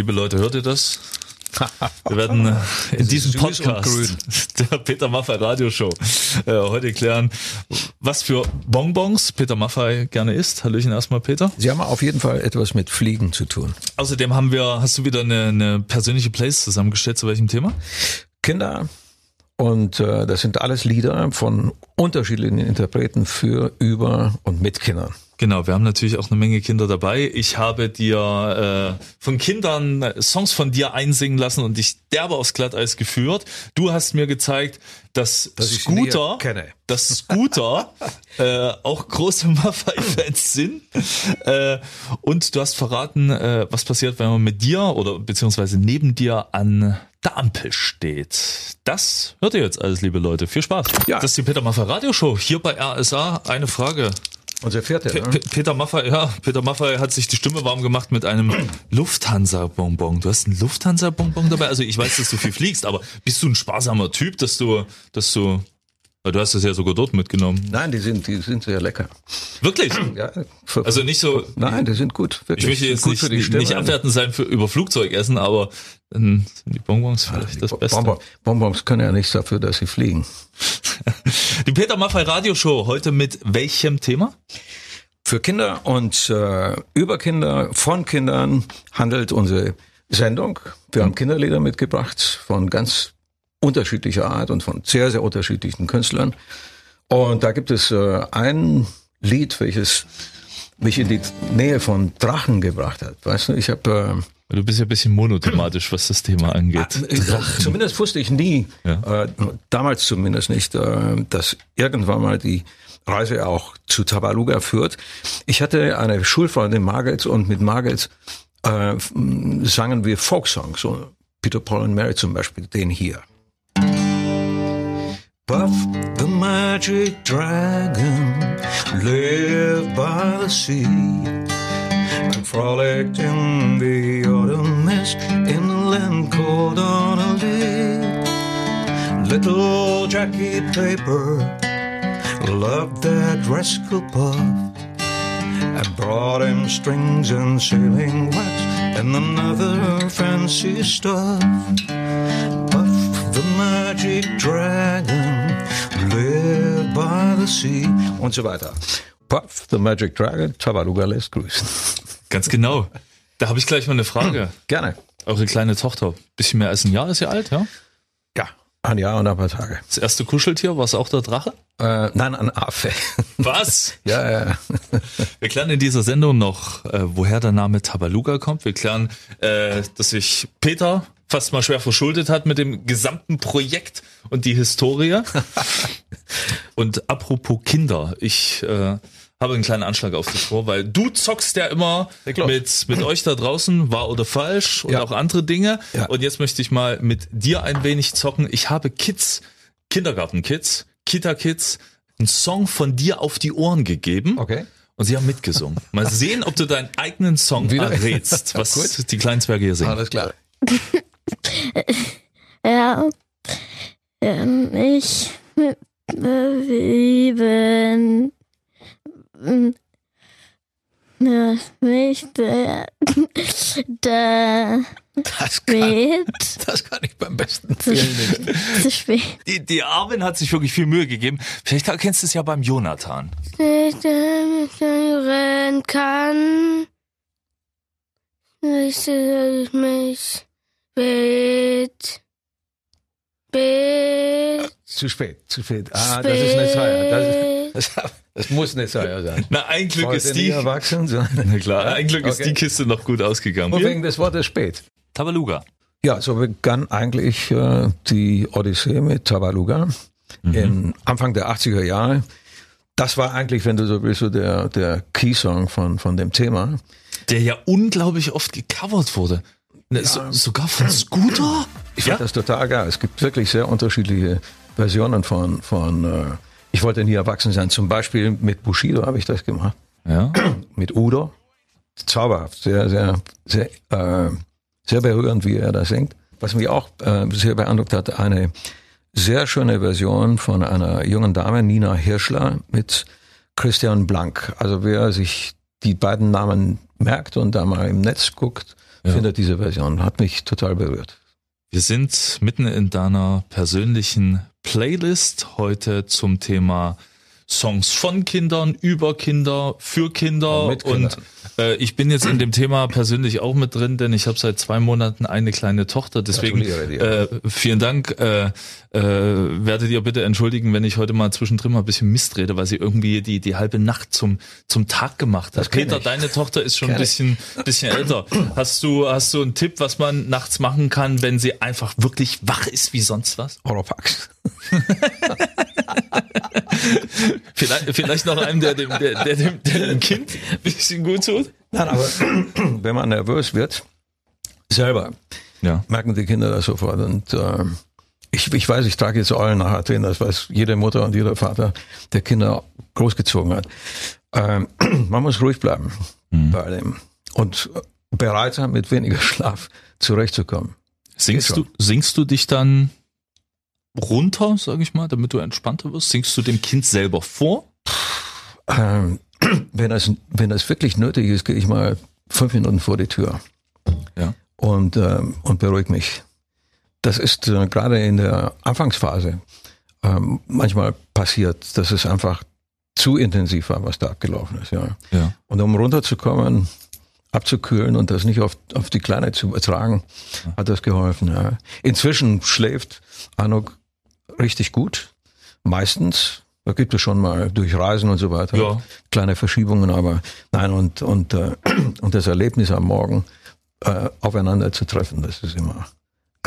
Liebe Leute, hört ihr das? Wir werden äh, in diesem Podcast der Peter Maffei Radioshow äh, heute klären, was für Bonbons Peter Maffei gerne isst. Hallöchen erstmal, Peter. Sie haben auf jeden Fall etwas mit Fliegen zu tun. Außerdem haben wir, hast du wieder eine, eine persönliche Playlist zusammengestellt zu welchem Thema? Kinder. Und äh, das sind alles Lieder von unterschiedlichen Interpreten für, über und mit Kindern. Genau, wir haben natürlich auch eine Menge Kinder dabei. Ich habe dir äh, von Kindern Songs von dir einsingen lassen und dich derbe aufs Glatteis geführt. Du hast mir gezeigt, dass, dass Scooter, dass Scooter äh, auch große Maffei-Fans sind. Äh, und du hast verraten, äh, was passiert, wenn man mit dir oder beziehungsweise neben dir an der Ampel steht. Das hört ihr jetzt alles, liebe Leute. Viel Spaß. Ja. Das ist die Peter Maffei Radioshow hier bei RSA. Eine Frage. Unser Vierte, ne? Peter Maffay, ja, Peter Maffay hat sich die Stimme warm gemacht mit einem Lufthansa-Bonbon. Du hast einen Lufthansa-Bonbon dabei? Also ich weiß, dass du viel fliegst, aber bist du ein sparsamer Typ, dass du, dass du Du hast es ja sogar dort mitgenommen. Nein, die sind, die sind sehr lecker. Wirklich? Ja. Für, also nicht so. Nein, die sind gut. Wirklich. Ich möchte jetzt gut nicht, nicht abwertend sein für über Flugzeugessen, aber dann sind die Bonbons vielleicht ja, das Beste. Bonbons, Bonbons können ja nichts dafür, dass sie fliegen. die Peter Maffei Radioshow heute mit welchem Thema? Für Kinder und äh, über Kinder, von Kindern handelt unsere Sendung. Wir haben Kinderlieder mitgebracht von ganz unterschiedlicher Art und von sehr, sehr unterschiedlichen Künstlern. Und da gibt es äh, ein Lied, welches mich in die Nähe von Drachen gebracht hat. Weißt du, ich habe äh, Du bist ja ein bisschen monothematisch, was das Thema angeht. Äh, zumindest wusste ich nie, ja. äh, damals zumindest nicht, äh, dass irgendwann mal die Reise auch zu Tabaluga führt. Ich hatte eine Schulfreundin Margels und mit Margels äh, sangen wir Folksongs, so Peter Paul und Mary zum Beispiel, den hier. Puff the magic dragon lived by the sea and frolicked in the autumn mist in the land called Honolulu. Little Jackie Paper loved that rascal Puff and brought him strings and sailing wax and another fancy stuff. Puff the magic dragon lived by the sea und so weiter. Puff, the magic dragon, Tabaluga lässt grüßen. Ganz genau. Da habe ich gleich mal eine Frage. Gerne. Eure kleine Tochter, bisschen mehr als ein Jahr ist sie alt, ja? Ein Jahr und ein paar Tage. Das erste Kuscheltier, war es auch der Drache? Äh, nein, ein Affe. Was? ja, ja. Wir klären in dieser Sendung noch, äh, woher der Name Tabaluga kommt. Wir klären, äh, dass sich Peter fast mal schwer verschuldet hat mit dem gesamten Projekt und die Historie. und apropos Kinder, ich äh, habe einen kleinen Anschlag auf dich vor, weil du zockst ja immer mit, mit euch da draußen, wahr oder falsch und ja. auch andere Dinge. Ja. Und jetzt möchte ich mal mit dir ein wenig zocken. Ich habe Kids, Kindergartenkids, Kita-Kids, einen Song von dir auf die Ohren gegeben. Okay. Und sie haben mitgesungen. Mal sehen, ob du deinen eigenen Song Wieder? errätst, was die kleinen Zwerge hier singen. Alles klar. ja, ähm, ich lieben nicht der, der das kann, das kann ich beim besten zu, nicht. Zu spät. Die, die Armin hat sich wirklich viel Mühe gegeben. Vielleicht erkennst du es ja beim Jonathan. Ich rennen kann. Ich mich Bet. Bet. Zu spät, zu spät. Ah, spät. das ist nicht teuer. Das, das, das, muss nicht teuer sein. Na, ein Glück Heute ist die. erwachsen sein. Na klar, ein Glück okay. ist die Kiste noch gut ausgegangen. Und wegen des Wortes spät. Tabaluga. Ja, so begann eigentlich äh, die Odyssee mit Tabaluga mhm. im Anfang der 80er Jahre. Das war eigentlich, wenn du so willst, so der, der Keysong von, von dem Thema. Der ja unglaublich oft gecovert wurde. Ne, so, sogar von Scooter? Ich ja? das total geil. Es gibt wirklich sehr unterschiedliche Versionen von, von äh, ich wollte nie erwachsen sein. Zum Beispiel mit Bushido habe ich das gemacht. Ja. mit Udo. Zauberhaft. Sehr, sehr, sehr, äh, sehr berührend, wie er das singt. Was mich auch äh, sehr beeindruckt hat, eine sehr schöne Version von einer jungen Dame, Nina Hirschler, mit Christian Blank. Also wer sich die beiden Namen merkt und da mal im Netz guckt, Ja. findet diese Version. Hat mich total berührt. Wir sind mitten in deiner persönlichen Playlist heute zum Thema Songs von Kindern, über Kinder, für Kinder Und und äh, ich bin jetzt in dem Thema persönlich auch mit drin, denn ich habe seit zwei Monaten eine kleine Tochter. Deswegen äh, vielen Dank. Äh, äh, werdet ihr bitte entschuldigen, wenn ich heute mal zwischendrin mal ein bisschen Mist rede, weil sie irgendwie die die halbe Nacht zum zum Tag gemacht hat. Peter, ich. deine Tochter ist schon ein ich. bisschen bisschen älter. Hast du hast du einen Tipp, was man nachts machen kann, wenn sie einfach wirklich wach ist wie sonst was? Oropax. Vielleicht, vielleicht noch einem, der dem, der, der, dem, der dem Kind ein bisschen gut tut. Nein, aber wenn man nervös wird, selber, Ja. merken die Kinder das sofort. Und äh, ich, ich weiß, ich trage jetzt Eulen nach Athen, das weiß jede Mutter und jeder Vater, der Kinder großgezogen hat. Ähm, man muss ruhig bleiben bei dem und bereit sein, mit weniger Schlaf zurechtzukommen. Singst du, singst du dich dann runter, sag ich mal, damit du entspannter wirst? Singst du dem Kind selber vor? Ähm, wenn, das, wenn das wirklich nötig ist, gehe ich mal fünf Minuten vor die Tür Ja. und, ähm, und beruhige mich. Das ist äh, gerade in der Anfangsphase ähm, manchmal passiert, dass es einfach zu intensiv war, was da abgelaufen ist. Ja. Ja. Und um runterzukommen, abzukühlen und das nicht auf, auf die Kleine zu übertragen, hat das geholfen. Ja. Inzwischen schläft Anuk richtig gut. Meistens. Da gibt es schon mal durch Reisen und so weiter Ja. kleine Verschiebungen, aber nein, und, und, äh, und das Erlebnis am Morgen äh, aufeinander zu treffen, das ist immer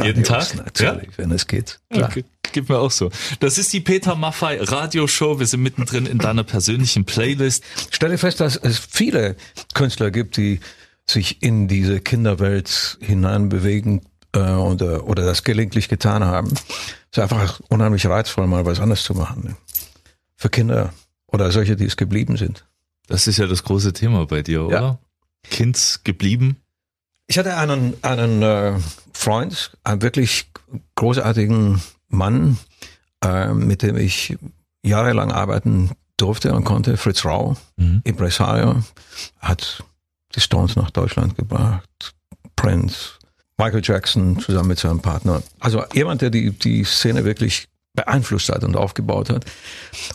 Jeden Tag? Natürlich, wenn es geht. Klar. Okay. Gibt mir auch so. Das ist die Peter Maffei Radioshow. Wir sind mittendrin in deiner persönlichen Playlist. stelle fest, dass es viele Künstler gibt, die sich in diese Kinderwelt hineinbewegen äh, oder, oder das gelegentlich getan haben. Es ist einfach unheimlich reizvoll, mal was anderes zu machen. Ne? Für Kinder oder solche, die es geblieben sind. Das ist ja das große Thema bei dir, oder? Ja. Kind geblieben. Ich hatte einen, einen äh, Freund, einen wirklich großartigen Mann, äh, mit dem ich jahrelang arbeiten durfte und konnte, Fritz Rau, Mhm. Impresario, hat die Stones nach Deutschland gebracht, Prince, Michael Jackson zusammen mit seinem Partner. Also jemand, der die, die Szene wirklich beeinflusst hat und aufgebaut hat.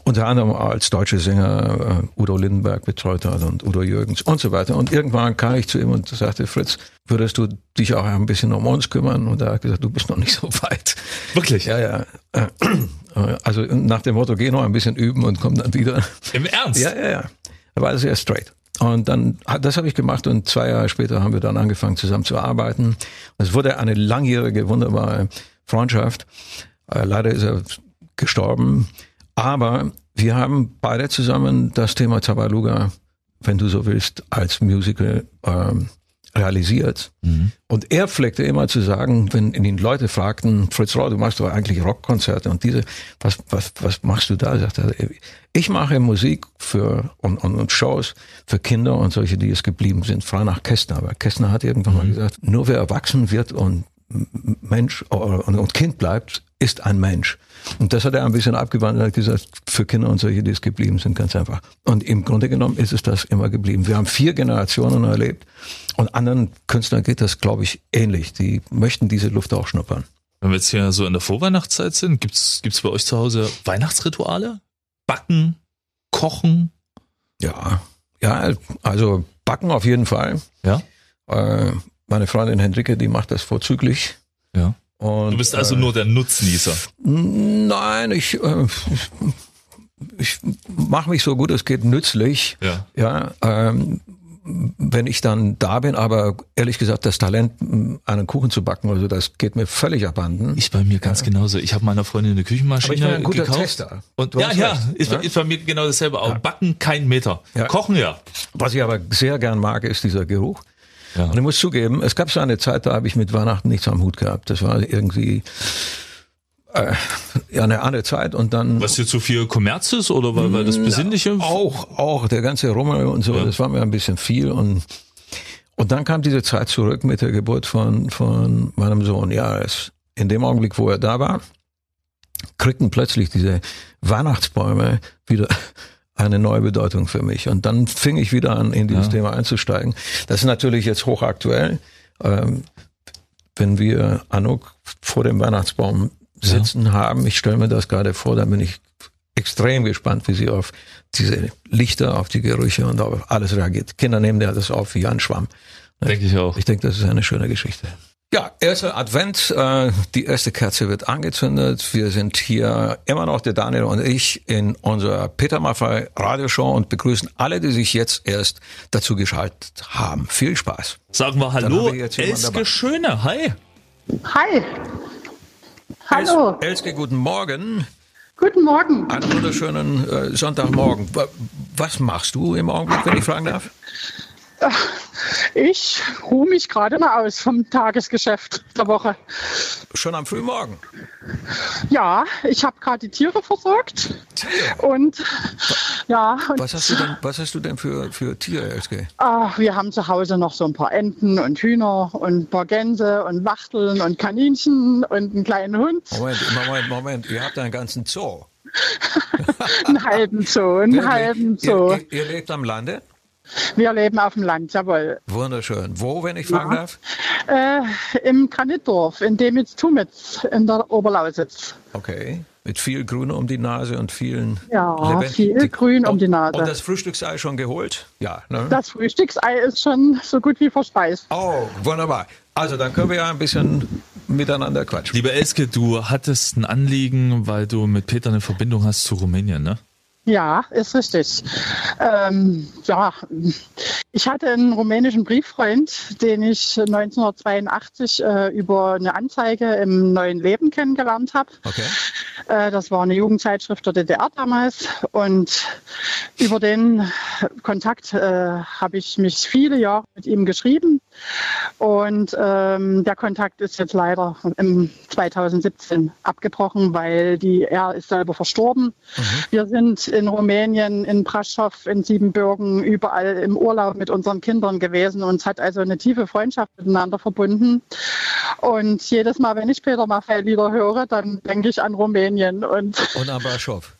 Unter anderem als deutsche Sänger äh, Udo Lindenberg betreut hat und Udo Jürgens und so weiter. Und irgendwann kam ich zu ihm und sagte, Fritz, würdest du dich auch ein bisschen um uns kümmern? Und er hat gesagt, du bist noch nicht so weit. Wirklich? Ja, ja. Äh, Also nach dem Motto, geh noch ein bisschen üben und komm dann wieder. Im Ernst? Ja, ja, ja. Er war sehr straight. Und dann, hat- das habe ich gemacht und zwei Jahre später haben wir dann angefangen zusammen zu arbeiten. Es wurde eine langjährige, wunderbare Freundschaft. Äh, leider ist er gestorben. Aber wir haben beide zusammen das Thema Tabaluga, wenn du so willst, als Musical ähm, realisiert. Und er pflegte immer zu sagen, wenn ihn Leute fragten, Fritz Rau, du machst doch eigentlich Rockkonzerte und diese, was, was, was machst du da? Sagt er, ich mache Musik für und, und, und Shows für Kinder und solche, die es geblieben sind, frei nach Kästner. Aber Kästner hat irgendwann mal gesagt, nur wer erwachsen wird und Mensch und, und Kind bleibt, ist ein Mensch. Und das hat er ein bisschen abgewandelt, hat gesagt, für Kinder und solche, die es geblieben sind, ganz einfach. Und im Grunde genommen ist es das immer geblieben. Wir haben vier Generationen erlebt und anderen Künstlern geht das, glaube ich, ähnlich. Die möchten diese Luft auch schnuppern. Wenn wir jetzt hier so in der Vorweihnachtszeit sind, gibt's gibt's bei euch zu Hause Weihnachtsrituale? Backen, kochen? Ja, ja, also backen auf jeden Fall. Ja? Äh, meine Freundin Hendrike, die macht das vorzüglich. Ja. Und, Du bist also äh, nur der Nutznießer. Nein, ich, äh, ich mache mich so gut es geht nützlich. Ja. Ja, ähm, wenn ich dann da bin, aber ehrlich gesagt, das Talent, m, einen Kuchen zu backen, also das geht mir völlig abhanden. Ich bei mir ganz genauso. Ich habe meiner Freundin eine Küchenmaschine Aber ich bin ein guter gekauft. Tester. Und Du ja, ja, recht, ist, ja? ist bei mir genau dasselbe. Auch Backen kein Meter. Ja. Kochen ja. Was ich aber sehr gern mag, ist dieser Geruch. Ja. Und ich muss zugeben, es gab so eine Zeit, da habe ich mit Weihnachten nichts am Hut gehabt. Das war irgendwie äh, ja eine andere Zeit und dann Was hier zu viel Kommerz ist oder weil, weil das Besinnliche? auch auch der ganze Rummel und so, Ja. das war mir ein bisschen viel und und dann kam diese Zeit zurück mit der Geburt von von meinem Sohn. Ja, es, in dem Augenblick, wo er da war, kriegten plötzlich diese Weihnachtsbäume wieder eine neue Bedeutung für mich. Und dann fing ich wieder an, in dieses Thema einzusteigen. Das ist natürlich jetzt hochaktuell. Ähm, wenn wir Anuk vor dem Weihnachtsbaum sitzen haben, ich stelle mir das gerade vor, dann bin ich extrem gespannt, wie sie auf diese Lichter, auf die Gerüche und auf alles reagiert. Kinder nehmen ja das auf wie ein Schwamm. Denke ich auch. Ich denke, das ist eine schöne Geschichte. Ja, erster Advent, äh, die erste Kerze wird angezündet. Wir sind hier immer noch, der Daniel und ich, in unserer Peter Maffei Radioshow und begrüßen alle, die sich jetzt erst dazu geschaltet haben. Viel Spaß. Sagen wir Hallo, wir dabei. Elske Schöne. Hi. Hi. Hallo. Els- Elske, guten Morgen. Guten Morgen. Einen wunderschönen äh, Sonntagmorgen. Wa- Was machst du im Augenblick, wenn ich fragen darf? Ich ruhe mich gerade mal aus vom Tagesgeschäft der Woche. Schon am Frühmorgen. Ja, ich habe gerade die Tiere versorgt und ja, und Was hast du denn, was hast du denn für, für Tiere, Elske? ach, wir haben zu Hause noch so ein paar Enten und Hühner und ein paar Gänse und Wachteln und Kaninchen und einen kleinen Hund, Moment, Moment, Moment. Ihr habt einen ganzen Zoo. einen halben Zoo, einen halben Zoo. Ihr, ihr, ihr lebt am Lande? Wir leben auf dem Land, jawohl. Wunderschön. Wo, wenn ich fragen darf? Äh, Im Granitdorf, in Demitz-Tumitz in der Oberlausitz. Okay. Mit viel Grün um die Nase und vielen Ja, Lebend- viel Grün um die Nase. Und das Frühstücksei schon geholt? Ja, ne? Das Frühstücksei ist schon so gut wie verspeist. Oh, wunderbar. Also dann können wir ja ein bisschen miteinander quatschen. Liebe Elske, du hattest ein Anliegen, weil du mit Peter eine Verbindung hast zu Rumänien, ne? Ja, ist richtig. Ähm, ja, ich hatte einen rumänischen Brieffreund, den ich 1982 äh, über eine Anzeige im Neuen Leben kennengelernt habe. Okay. Äh, das war eine Jugendzeitschrift der DDR damals. Und über den Kontakt äh, habe ich mich viele Jahre mit ihm geschrieben. Und ähm, der Kontakt ist jetzt leider im 2017 abgebrochen, weil die, er ist selber verstorben. Wir sind in Rumänien, in Braschow, in Siebenbürgen, überall im Urlaub mit unseren Kindern gewesen. Uns hat also eine tiefe Freundschaft miteinander verbunden. Und jedes Mal, wenn ich Peter Maffei Lieder höre, dann denke ich an Rumänien und Und am Bischof.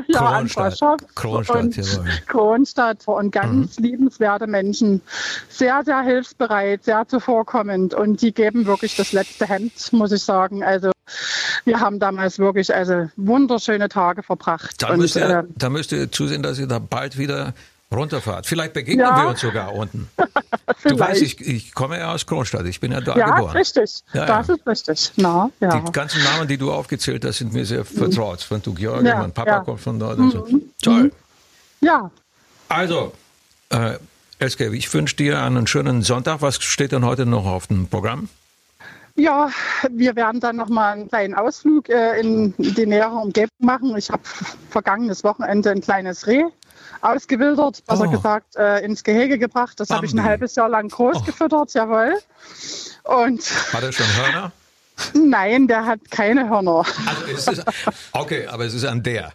ja, Kronstadt. Kronstadt, und. Kronstadt und ganz liebenswerte Menschen. Sehr, sehr hilfsbereit, sehr zuvorkommend und die geben wirklich das letzte Hemd, muss ich sagen. Also wir haben damals wirklich also wunderschöne Tage verbracht. Da müsst, ihr, äh, da müsst ihr zusehen, dass ihr da bald wieder runterfahrt. Vielleicht begegnen Ja. wir uns sogar unten. Du weißt, ich, ich komme ja aus Kronstadt. Ich bin ja da ja, geboren. richtig. Ja, das ist richtig. Na, ja. Die ganzen Namen, die du aufgezählt hast, sind mir sehr vertraut. Von du George, Ja, mein Papa. Mhm. kommt von dort. Und so. Toll. ja. Also, äh, Elske, ich wünsche dir einen schönen Sonntag. Was steht denn heute noch auf dem Programm? Ja, wir werden dann nochmal einen kleinen Ausflug äh, in die nähere Umgebung machen. Ich habe vergangenes Wochenende ein kleines Reh ausgewildert, besser Oh. gesagt, äh, ins Gehege gebracht. Das habe ich ein halbes Jahr lang groß Oh. gefüttert, jawohl. Und Hat er schon Hörner? nein, der hat keine Hörner. Also ist, okay, aber es ist an der.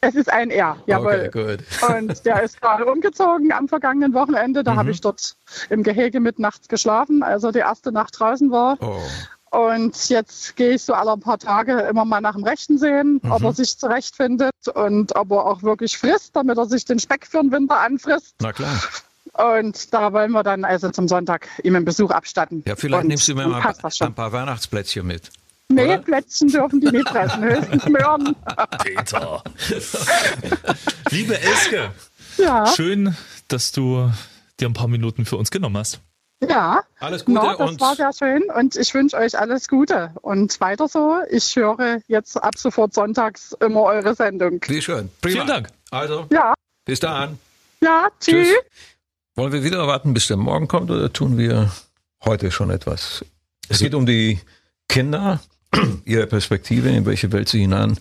Es ist ein R, jawohl. Okay, gut. Und der ist gerade umgezogen am vergangenen Wochenende. Da habe ich dort im Gehege mit nachts geschlafen, als er die erste Nacht draußen war. Oh. Und jetzt gehe ich so alle paar Tage immer mal nach dem Rechten sehen, ob er sich zurechtfindet und ob er auch wirklich frisst, damit er sich den Speck für den Winter anfrisst. Na klar. Und da wollen wir dann also zum Sonntag ihm einen Besuch abstatten. Ja, vielleicht und nimmst du mir mal ein paar Weihnachtsplätzchen mit. Nee, oder? Plätzchen dürfen die nicht fressen, höchstens Möhren. Peter. Liebe Elske, Ja, schön, dass du dir ein paar Minuten für uns genommen hast. Ja. Alles Gute Na, das und war sehr schön und ich wünsche euch alles Gute. Und weiter so. Ich höre jetzt ab sofort sonntags immer eure Sendung. wie schön. Prima. Vielen Dank. Also, Ja, bis dann. ja, tschüss. Tschüss. Wollen wir wieder warten, bis der Morgen kommt oder tun wir heute schon etwas? Es geht um die Kinder, ihre Perspektive, in welche Welt sie hinein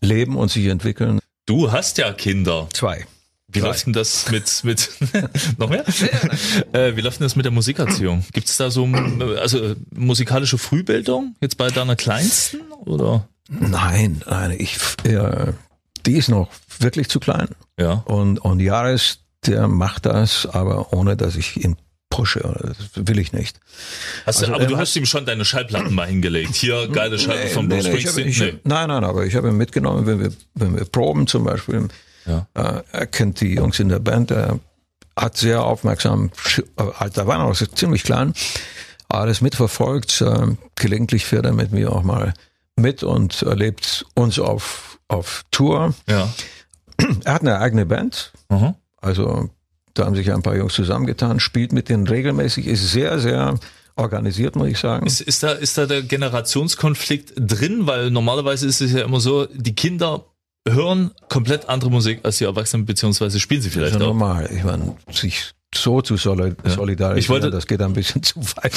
leben und sich entwickeln. Du hast ja Kinder. Zwei. Wie läuft denn das mit, mit noch mehr? äh, wie läuft denn das mit der Musikerziehung? Gibt es da so also musikalische Frühbildung jetzt bei deiner Kleinsten oder? Nein, nein, ich, äh, die ist noch wirklich zu klein. Ja. Und, und Jaris, der macht das, aber ohne, dass ich ihn pushe. Das will ich nicht. Hast Also du, aber er du hast ihm schon deine Schallplatten mal hingelegt. Hier geile Schallplatten von Bruce hab, Springsteen. Nee. Nein, nein, aber ich habe ihn mitgenommen, wenn wir, wenn wir proben zum Beispiel. Ja. Äh, er kennt die Jungs in der Band. Er hat sehr aufmerksam, äh, da war noch ziemlich klein, alles mitverfolgt. Äh, gelegentlich fährt er mit mir auch mal mit und erlebt uns auf, auf Tour. Ja. Er hat eine eigene Band, Aha. also da haben sich ein paar Jungs zusammengetan, spielt mit denen regelmäßig, ist sehr, sehr organisiert, muss ich sagen. Ist, ist, da, ist da der Generationskonflikt drin? Weil normalerweise ist es ja immer so, die Kinder hören komplett andere Musik als die Erwachsenen, beziehungsweise spielen sie Das ist vielleicht ja auch. normal. Ich meine, sich so zu solid solidarisieren, Ich wollte- das geht ein bisschen zu weit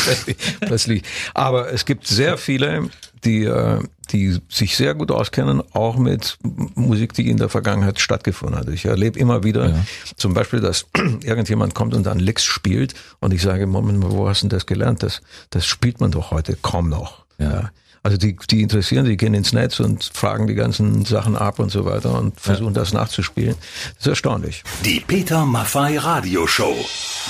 plötzlich. Aber es gibt sehr viele, die, äh, die sich sehr gut auskennen, auch mit Musik, die in der Vergangenheit stattgefunden hat. Ich erlebe immer wieder Ja. zum Beispiel, dass irgendjemand kommt und dann Licks spielt und ich sage, Moment mal, wo hast du denn das gelernt? Das, das spielt man doch heute kaum noch. Ja. Also die, die interessieren, die gehen ins Netz und fragen die ganzen Sachen ab und so weiter und versuchen das nachzuspielen. Das ist erstaunlich. Die Peter Maffei Radioshow.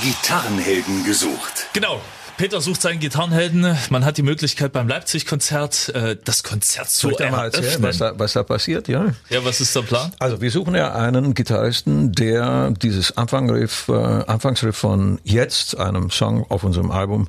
Gitarrenhelden gesucht. Genau. Peter sucht seinen Gitarrenhelden. Man hat die Möglichkeit beim Leipzig-Konzert äh, das Konzert zu Soll ich dir mal erzählen, eröffnen. was da, was da passiert? Ja. Ja, was ist der Plan? Also wir suchen ja einen Gitarristen, der dieses Anfangriff, äh, Anfangsriff von Jetzt, einem Song auf unserem Album,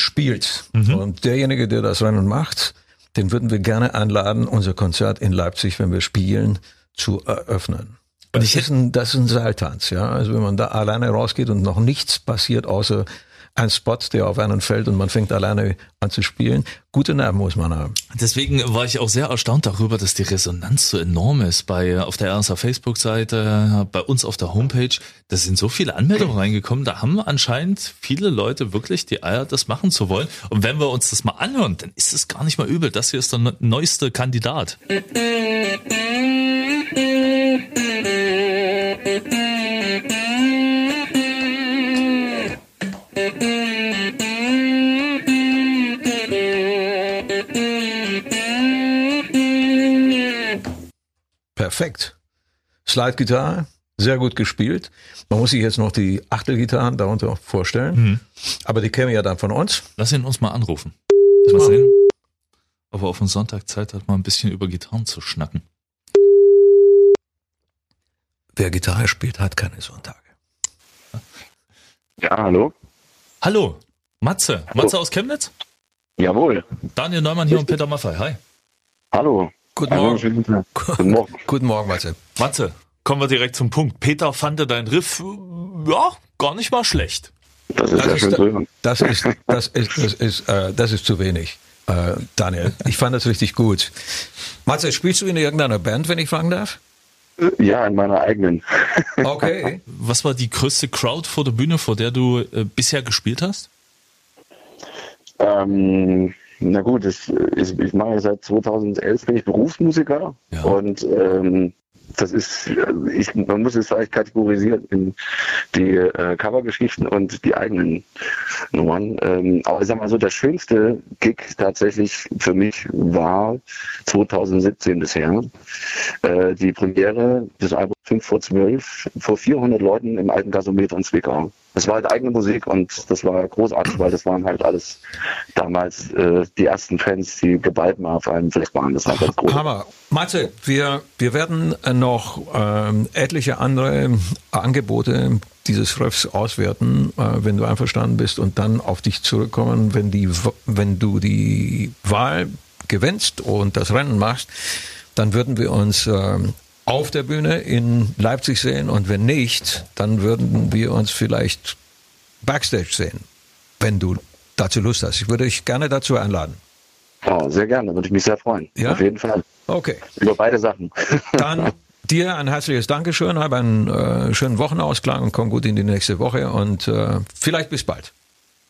spielt. Und derjenige, der das Rennen macht, den würden wir gerne einladen, unser Konzert in Leipzig, wenn wir spielen, zu eröffnen. Und Das ich ist, ein, das ist ein Seiltanz, ja. Also wenn man da alleine rausgeht und noch nichts passiert, außer ein Spot, der auf einen fällt und man fängt alleine an zu spielen, gute Nerven muss man haben. Deswegen war ich auch sehr erstaunt darüber, dass die Resonanz so enorm ist bei auf der RSA Facebook-Seite, bei uns auf der Homepage. Da sind so viele Anmeldungen reingekommen. Da haben anscheinend viele Leute wirklich die Eier, das machen zu wollen. Und wenn wir uns das mal anhören, dann ist es gar nicht mal übel. Das hier ist der ne- neueste Kandidat. Perfekt. Slide-Gitarre, sehr gut gespielt. Man muss sich jetzt noch die Achtelgitarren darunter vorstellen. Aber die kämen ja dann von uns. Lass ihn uns mal anrufen. Mal sehen, ob er auf den Sonntag Zeit hat, mal ein bisschen über Gitarren zu schnacken. Wer Gitarre spielt, hat keine Sonntage. Ja, hallo? Hallo, Matze. Matze aus Chemnitz? Jawohl. Daniel Neumann hier und Peter Maffei. Hi. Hallo. Guten Morgen. guten Morgen. Guten Morgen, Matze. Matze, kommen wir direkt zum Punkt. Peter fand dein Riff, äh, ja, gar nicht mal schlecht. Das ist Das ja ist, das ist, das ist, das ist, äh, das ist zu wenig, äh, Daniel. Ich fand das richtig gut. Matze, spielst du in irgendeiner Band, wenn ich fragen darf? Ja, in meiner eigenen. Okay. Was war die größte Crowd vor der Bühne, vor der du äh, bisher gespielt hast? ähm, na gut, ich, ich, ich mache seit 2011 bin ich Berufsmusiker Ja. und ähm, das ist, also ich, man muss es vielleicht kategorisieren in die äh, Covergeschichten und die eigenen Nummern. Ähm, aber ich sag mal so, der schönste Gig tatsächlich für mich war 2017 bisher. Äh, die Premiere des Albums 5 vor 12 vor 400 Leuten im alten Gasometer in Zwickau. Das war halt eigene Musik und das war großartig, weil das waren halt alles damals äh, die ersten Fans, die geballt mal auf einem Fleck waren. Das war ganz groß. Hammer. Matze, wir, wir werden noch ähm, etliche andere Angebote dieses Riffs auswerten, äh, wenn du einverstanden bist und dann auf dich zurückkommen, wenn, die, wenn du die Wahl gewinnst und das Rennen machst, dann würden wir uns ähm, auf der Bühne in Leipzig sehen und wenn nicht, dann würden wir uns vielleicht Backstage sehen, wenn du dazu Lust hast. Ich würde dich gerne dazu einladen. Ja, sehr gerne, würde ich mich sehr freuen. Ja? Auf jeden Fall. Okay. Über beide Sachen. Dann dir ein herzliches Dankeschön, hab einen äh, schönen Wochenausklang und komm gut in die nächste Woche und äh, vielleicht bis bald.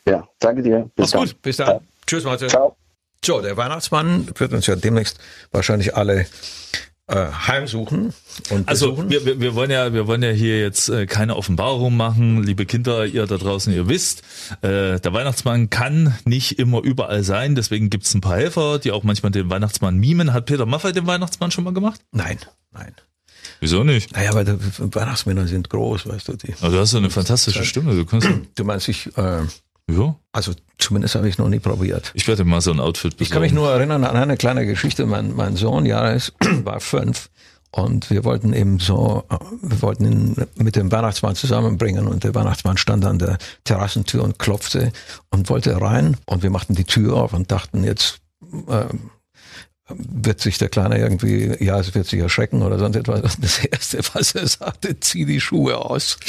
ja, danke dir. Bis Mach's dann. gut, bis dann. Tschüss, Matze. Ciao. So, der Weihnachtsmann wird uns ja demnächst wahrscheinlich alle heimsuchen und Also besuchen. wir, wir, wir wollen ja, wir wollen ja hier jetzt äh, keine Offenbarung machen, liebe Kinder, ihr da draußen, ihr wisst, äh, der Weihnachtsmann kann nicht immer überall sein, deswegen gibt's ein paar Helfer, die auch manchmal den Weihnachtsmann mimen. Hat Peter Maffay den Weihnachtsmann schon mal gemacht? nein, nein. Wieso nicht? Naja, aber die Weihnachtsmänner sind groß, weißt du. Die. Also du hast ja eine fantastische Stimme, du kannst Du meinst, ich, äh, ja, also zumindest habe ich noch nie probiert. ich werde mal so ein Outfit besorgen. Ich kann mich nur erinnern an eine kleine Geschichte. Mein, mein Sohn, Jares, war fünf Und wir wollten eben so, wir wollten ihn mit dem Weihnachtsmann zusammenbringen und der Weihnachtsmann stand an der Terrassentür und klopfte und wollte rein und wir machten die Tür auf und dachten jetzt, äh, wird sich der Kleine irgendwie, ja, es wird sich erschrecken oder sonst etwas. Das Erste, was er sagte, zieh die Schuhe aus.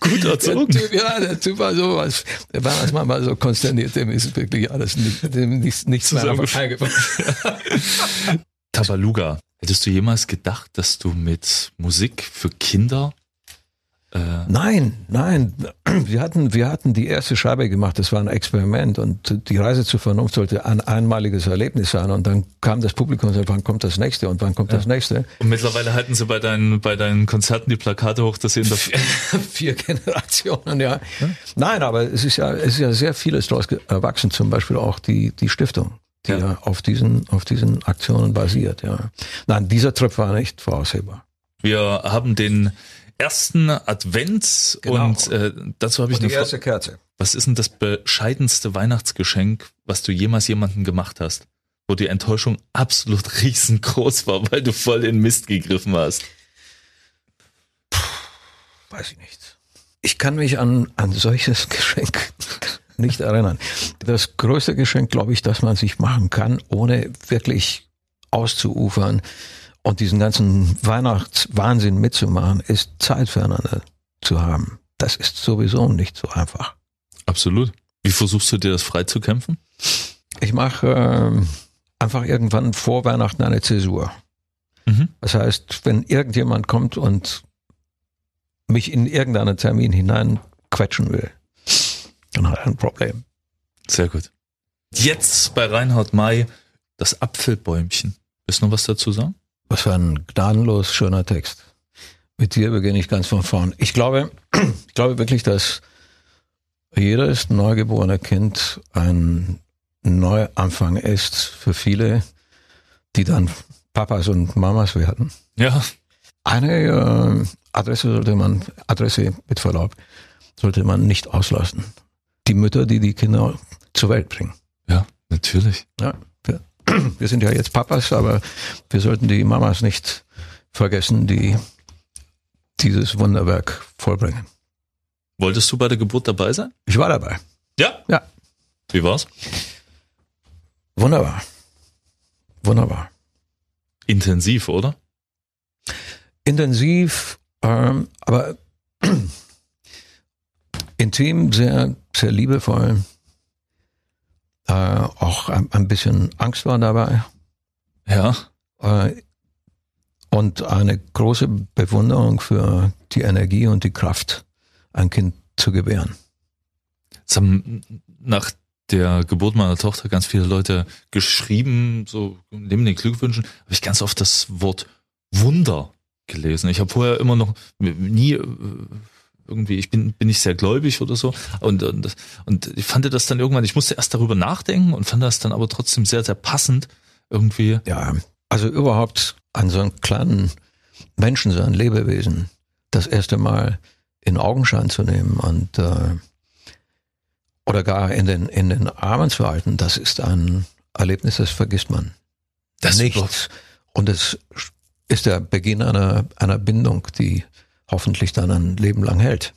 Gut Der erzogen. Typ, ja, der Typ war so was, der war manchmal mal so konsterniert, dem ist wirklich alles nicht, dem nichts, nichts mehr eingefallen. Tabaluga. Hättest du jemals gedacht, dass du mit Musik für Kinder äh, Nein, nein. Wir hatten, wir hatten die erste Scheibe gemacht, das war ein Experiment und die Reise zur Vernunft sollte ein einmaliges Erlebnis sein und dann kam das Publikum und sagte, wann kommt das nächste und wann kommt das nächste? und mittlerweile halten sie bei deinen bei deinen Konzerten die Plakate hoch, dass sie in der Vier Generationen, ja. Nein, aber es ist ja, es ist ja sehr vieles daraus erwachsen, zum Beispiel auch die, die Stiftung, die Ja. ja, auf diesen, auf diesen Aktionen basiert, ja. Nein, dieser Trip war nicht voraussehbar. Wir haben den ersten Advent Genau. und äh, dazu habe ich eine Frage. Kerze. Was ist denn das bescheidenste Weihnachtsgeschenk, was du jemals jemandem gemacht hast? Wo die Enttäuschung absolut riesengroß war, weil du voll in Mist gegriffen hast. Weiß ich nicht. Ich kann mich an, an solches Geschenk nicht erinnern. Das größte Geschenk, glaube ich, das man sich machen kann, ohne wirklich auszuufern und diesen ganzen Weihnachtswahnsinn mitzumachen, ist Zeit füreinander zu haben. Das ist sowieso nicht so einfach. Absolut. Wie versuchst du dir das freizukämpfen? Ich mache ähm, einfach irgendwann vor Weihnachten eine Zäsur. Mhm. Das heißt, wenn irgendjemand kommt und mich in irgendeinen Termin hinein quetschen will, dann hat er ein Problem. Sehr gut. Jetzt bei Reinhard May das Apfelbäumchen. Willst du noch was dazu sagen? Was für ein gnadenlos schöner Text. Mit dir beginne ich ganz von vorn. Ich glaube, ich glaube wirklich, dass jedes neugeborene Kind ein Neuanfang ist für viele, die dann Papas und Mamas werden. Ja. Eine äh, Adresse sollte man, Adresse mit Verlaub, sollte man nicht auslassen. Die Mütter, die die Kinder zur Welt bringen. Ja, natürlich. Ja, wir, sind ja jetzt Papas, aber wir sollten die Mamas nicht vergessen, die dieses Wunderwerk vollbringen. Wolltest du bei der Geburt dabei sein? Ich war dabei. Ja. Ja, Wie war's? wunderbar. Wunderbar. Intensiv, oder? Intensiv, ähm, aber intim, sehr, sehr liebevoll. Äh, auch ein, ein bisschen Angst war dabei. Ja. Äh, und eine große Bewunderung für die Energie und die Kraft, ein Kind zu gebären. Es haben nach der Geburt meiner Tochter ganz viele Leute geschrieben, so neben den Glückwünschen, habe ich ganz oft das Wort Wunder gelesen. Ich habe vorher immer noch nie äh, irgendwie, ich bin, bin ich sehr gläubig oder so. Und, und, und ich fand das dann irgendwann, ich musste erst darüber nachdenken und fand das dann aber trotzdem sehr, sehr passend irgendwie. Ja, also überhaupt an so einen kleinen Menschen, so ein Lebewesen, das erste Mal in Augenschein zu nehmen und äh, oder gar in den, in den Armen zu halten, das ist ein Erlebnis, das vergisst man Das nicht. Und es ist der Beginn einer, einer Bindung, die hoffentlich dann ein Leben lang hält.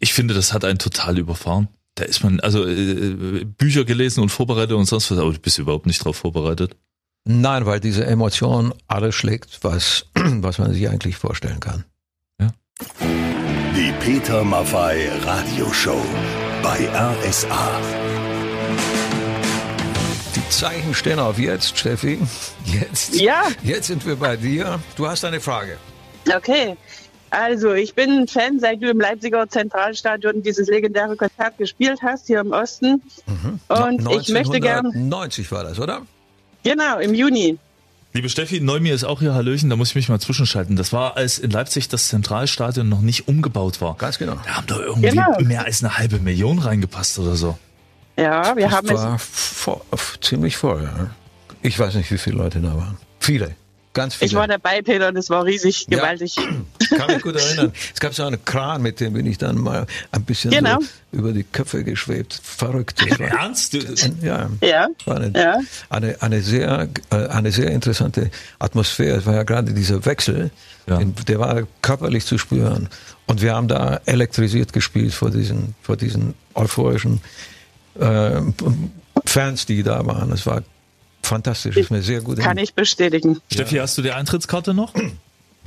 Ich finde, das hat einen total überfahren. Da ist man, also äh, Bücher gelesen und vorbereitet und sonst was, aber du bist überhaupt nicht drauf vorbereitet. Nein, weil diese Emotion alles schlägt, was, was man sich eigentlich vorstellen kann. Die Peter Maffei Radioshow bei RSA. Die Zeichen stehen auf jetzt, Steffi. Jetzt. Ja, Jetzt sind wir bei dir. Du hast eine Frage. Okay. Also, ich bin Fan, seit du im Leipziger Zentralstadion dieses legendäre Konzert gespielt hast, hier im Osten. Und ich möchte gern, 90 war das, oder? genau, im Juni. Liebe Steffi, Neumir ist auch hier, Hallöchen, da muss ich mich mal zwischenschalten. Das war, als in Leipzig das Zentralstadion noch nicht umgebaut war. Ganz genau. Da haben da irgendwie Genau. mehr als eine halbe Million reingepasst oder so. Ja, wir haben Das es. war vor, ziemlich voll. Ja. Ich weiß nicht, wie viele Leute da waren. Viele. Ganz viele. Ich war dabei, Peter, und es war riesig, ja. gewaltig. Kann mich gut erinnern. Es gab so einen Kran, mit dem bin ich dann mal ein bisschen genau. so über die Köpfe geschwebt. Verrückt. Ernst? Ja. ja. War eine, ja. Eine, eine, sehr, äh, eine sehr interessante Atmosphäre. Es war ja gerade dieser Wechsel, ja. der war körperlich zu spüren. Und wir haben da elektrisiert gespielt vor diesen, vor diesen euphorischen äh, Fans, die da waren. Es war fantastisch, ist mir sehr gut. Kann ich bestätigen. Steffi, hast du die Eintrittskarte noch?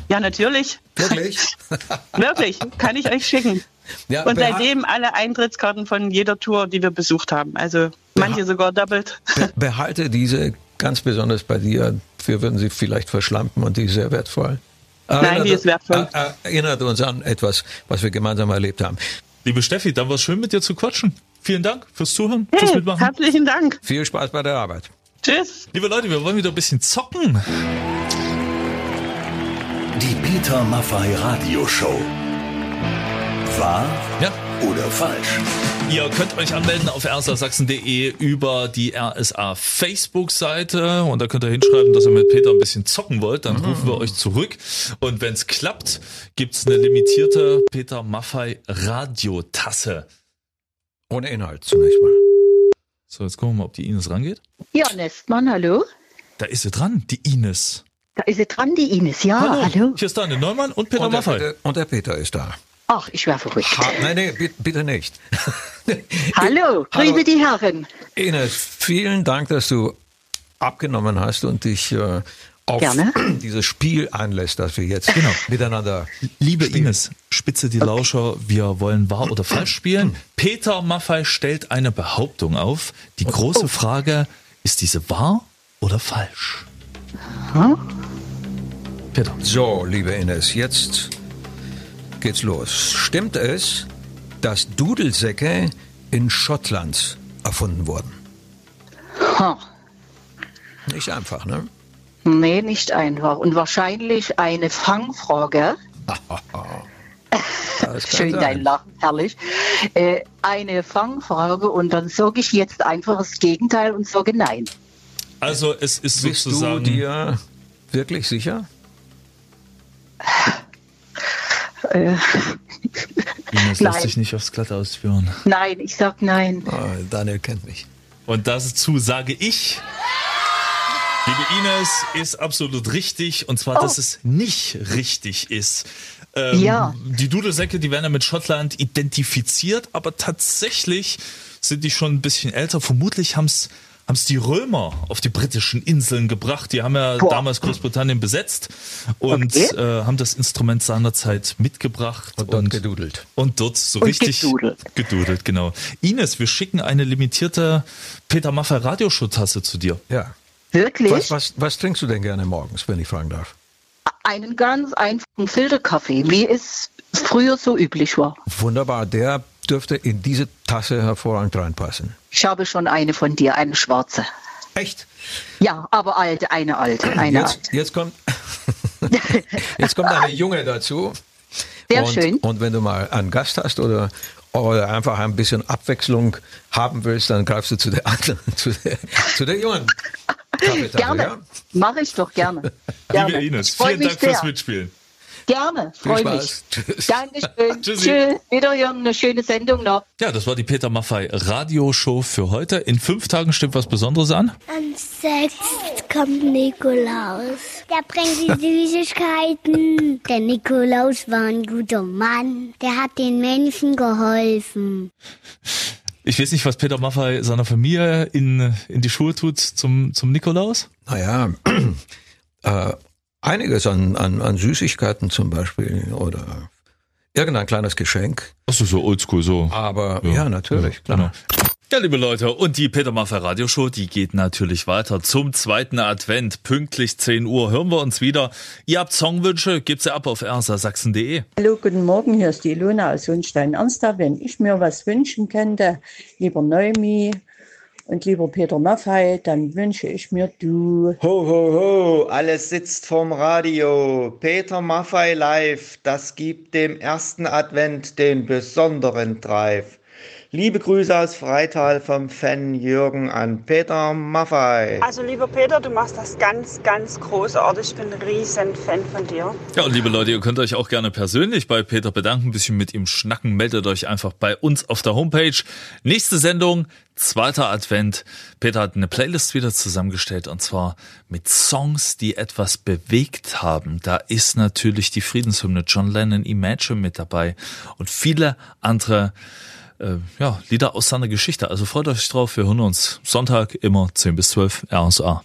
Ja, natürlich. Wirklich? Wirklich, kann ich euch schicken. Ja, und seitdem alle Eintrittskarten von jeder Tour, die wir besucht haben. Also manche sogar doppelt. Behalte diese ganz besonders bei dir. Wir würden sie vielleicht verschlampen und die ist sehr wertvoll. Erinnert, Nein, die ist wertvoll. Erinnert uns an etwas, was wir gemeinsam erlebt haben. Liebe Steffi, dann war es schön mit dir zu quatschen. Vielen Dank fürs Zuhören, hey, fürs Mitmachen. Herzlichen Dank. Viel Spaß bei der Arbeit. Tschüss. Liebe Leute, wir wollen wieder ein bisschen zocken. Die Peter Maffei Radioshow. Wahr ja. oder falsch? Ihr könnt euch anmelden auf rsasachsen.de über die RSA Facebook-Seite und da könnt ihr hinschreiben, dass ihr mit Peter ein bisschen zocken wollt. Dann rufen wir euch zurück. Und wenn es klappt, gibt's eine limitierte Peter Maffei Radiotasse. Ohne Inhalt zunächst mal. So, jetzt gucken wir mal, ob die Ines rangeht. Ja, Nestmann, hallo. Da ist sie dran, die Ines. Da ist sie dran, die Ines, ja, hallo. hallo. Hier ist Daniel Neumann und Peter und Maffei. Und der Peter ist da. Ach, ich wäre verrückt. Ha, nein, nein, bitte nicht. hallo, grüße die Herren. Ines, vielen Dank, dass du abgenommen hast und dich äh, auf Gerne. dieses Spiel einlässt, das wir jetzt genau. miteinander. Liebe spielen. Ines, spitze die okay. Lauscher, wir wollen wahr oder falsch spielen. Peter Maffei stellt eine Behauptung auf. Die große oh. Frage, ist diese wahr oder falsch? Hm? Peter. So, liebe Ines, jetzt geht's los. Stimmt es, dass Dudelsäcke in Schottland erfunden wurden? Hm. Nicht einfach, ne? Nee, nicht einfach. Und wahrscheinlich eine Fangfrage. Schön sein. dein Lachen, herrlich. Äh, eine Fangfrage und dann sage ich jetzt einfach das Gegenteil und sage nein. Also es ist Bist sozusagen... du dir wirklich sicher? Äh, Ines lässt sich nicht aufs Glatt ausführen. Nein, ich sag nein. Oh, Daniel kennt mich. Und dazu sage ich... Liebe Ines, ist absolut richtig. Und zwar, oh. dass es nicht richtig ist. Ähm, ja. Die Dudelsäcke, die werden ja mit Schottland identifiziert, aber tatsächlich sind die schon ein bisschen älter. Vermutlich haben es haben es die Römer auf die britischen Inseln gebracht. Die haben ja Boah. damals Großbritannien besetzt und okay. äh, haben das Instrument seinerzeit mitgebracht und dort und, gedudelt. Und dort so und richtig gedudelt. gedudelt, genau. Ines, wir schicken eine limitierte Peter Maffay Radioschuhtasse zu dir. Ja. Wirklich? Was, was, was trinkst du denn gerne morgens, wenn ich fragen darf? Einen ganz einfachen Filterkaffee, wie es früher so üblich war. Wunderbar, der dürfte in diese Tasse hervorragend reinpassen. Ich habe schon eine von dir, eine schwarze. Echt? Ja, aber alte, eine alte, eine jetzt, alte. Jetzt kommt, jetzt kommt eine junge dazu. Sehr und, schön. Und wenn du mal einen Gast hast oder oder einfach ein bisschen Abwechslung haben willst, dann greifst du zu der anderen, zu der, zu der jungen. Gerne, ja? mache ich doch gerne. gerne. Liebe Ines, vielen Dank fürs Mitspielen. Gerne, freue mich. Tschüss. Dankeschön. Tschüss. Wiederhören, eine schöne Sendung noch. Ja, das war die Peter Maffei Radioshow für heute. In fünf Tagen stimmt was Besonderes an. Am sechs kommt Nikolaus. Der bringt die Süßigkeiten. Der Nikolaus war ein guter Mann. Der hat den Menschen geholfen. Ich weiß nicht, was Peter Maffei seiner Familie in, in die Schuhe tut zum, zum Nikolaus. Naja, äh, einiges an, an, an Süßigkeiten zum Beispiel oder irgendein kleines Geschenk. Achso, so oldschool, so. Aber ja, ja natürlich, ja, klar. Genau. Ja, liebe Leute, und die Peter Maffay Radioshow, die geht natürlich weiter zum zweiten Advent. Pünktlich 10 Uhr hören wir uns wieder. Ihr habt Songwünsche, gebt sie ab auf ersasachsen.de. Hallo, guten Morgen, hier ist die Ilona aus Hohenstein-Ernster. Wenn ich mir was wünschen könnte, lieber Neumi, und lieber Peter Maffei, dann wünsche ich mir du. Ho, ho, ho, alles sitzt vorm Radio. Peter Maffei live, das gibt dem ersten Advent den besonderen Drive. Liebe Grüße aus Freital vom Fan Jürgen an Peter Maffei. Also lieber Peter, du machst das ganz, ganz großartig. Ich bin ein riesen Fan von dir. Ja, und liebe Leute, ihr könnt euch auch gerne persönlich bei Peter bedanken, ein bisschen mit ihm schnacken. Meldet euch einfach bei uns auf der Homepage. Nächste Sendung, zweiter Advent. Peter hat eine Playlist wieder zusammengestellt und zwar mit Songs, die etwas bewegt haben. Da ist natürlich die Friedenshymne John Lennon Imagine mit dabei und viele andere äh, ja, Lieder aus seiner Geschichte. Also freut euch drauf. Wir hören uns Sonntag immer 10 bis 12 RSA.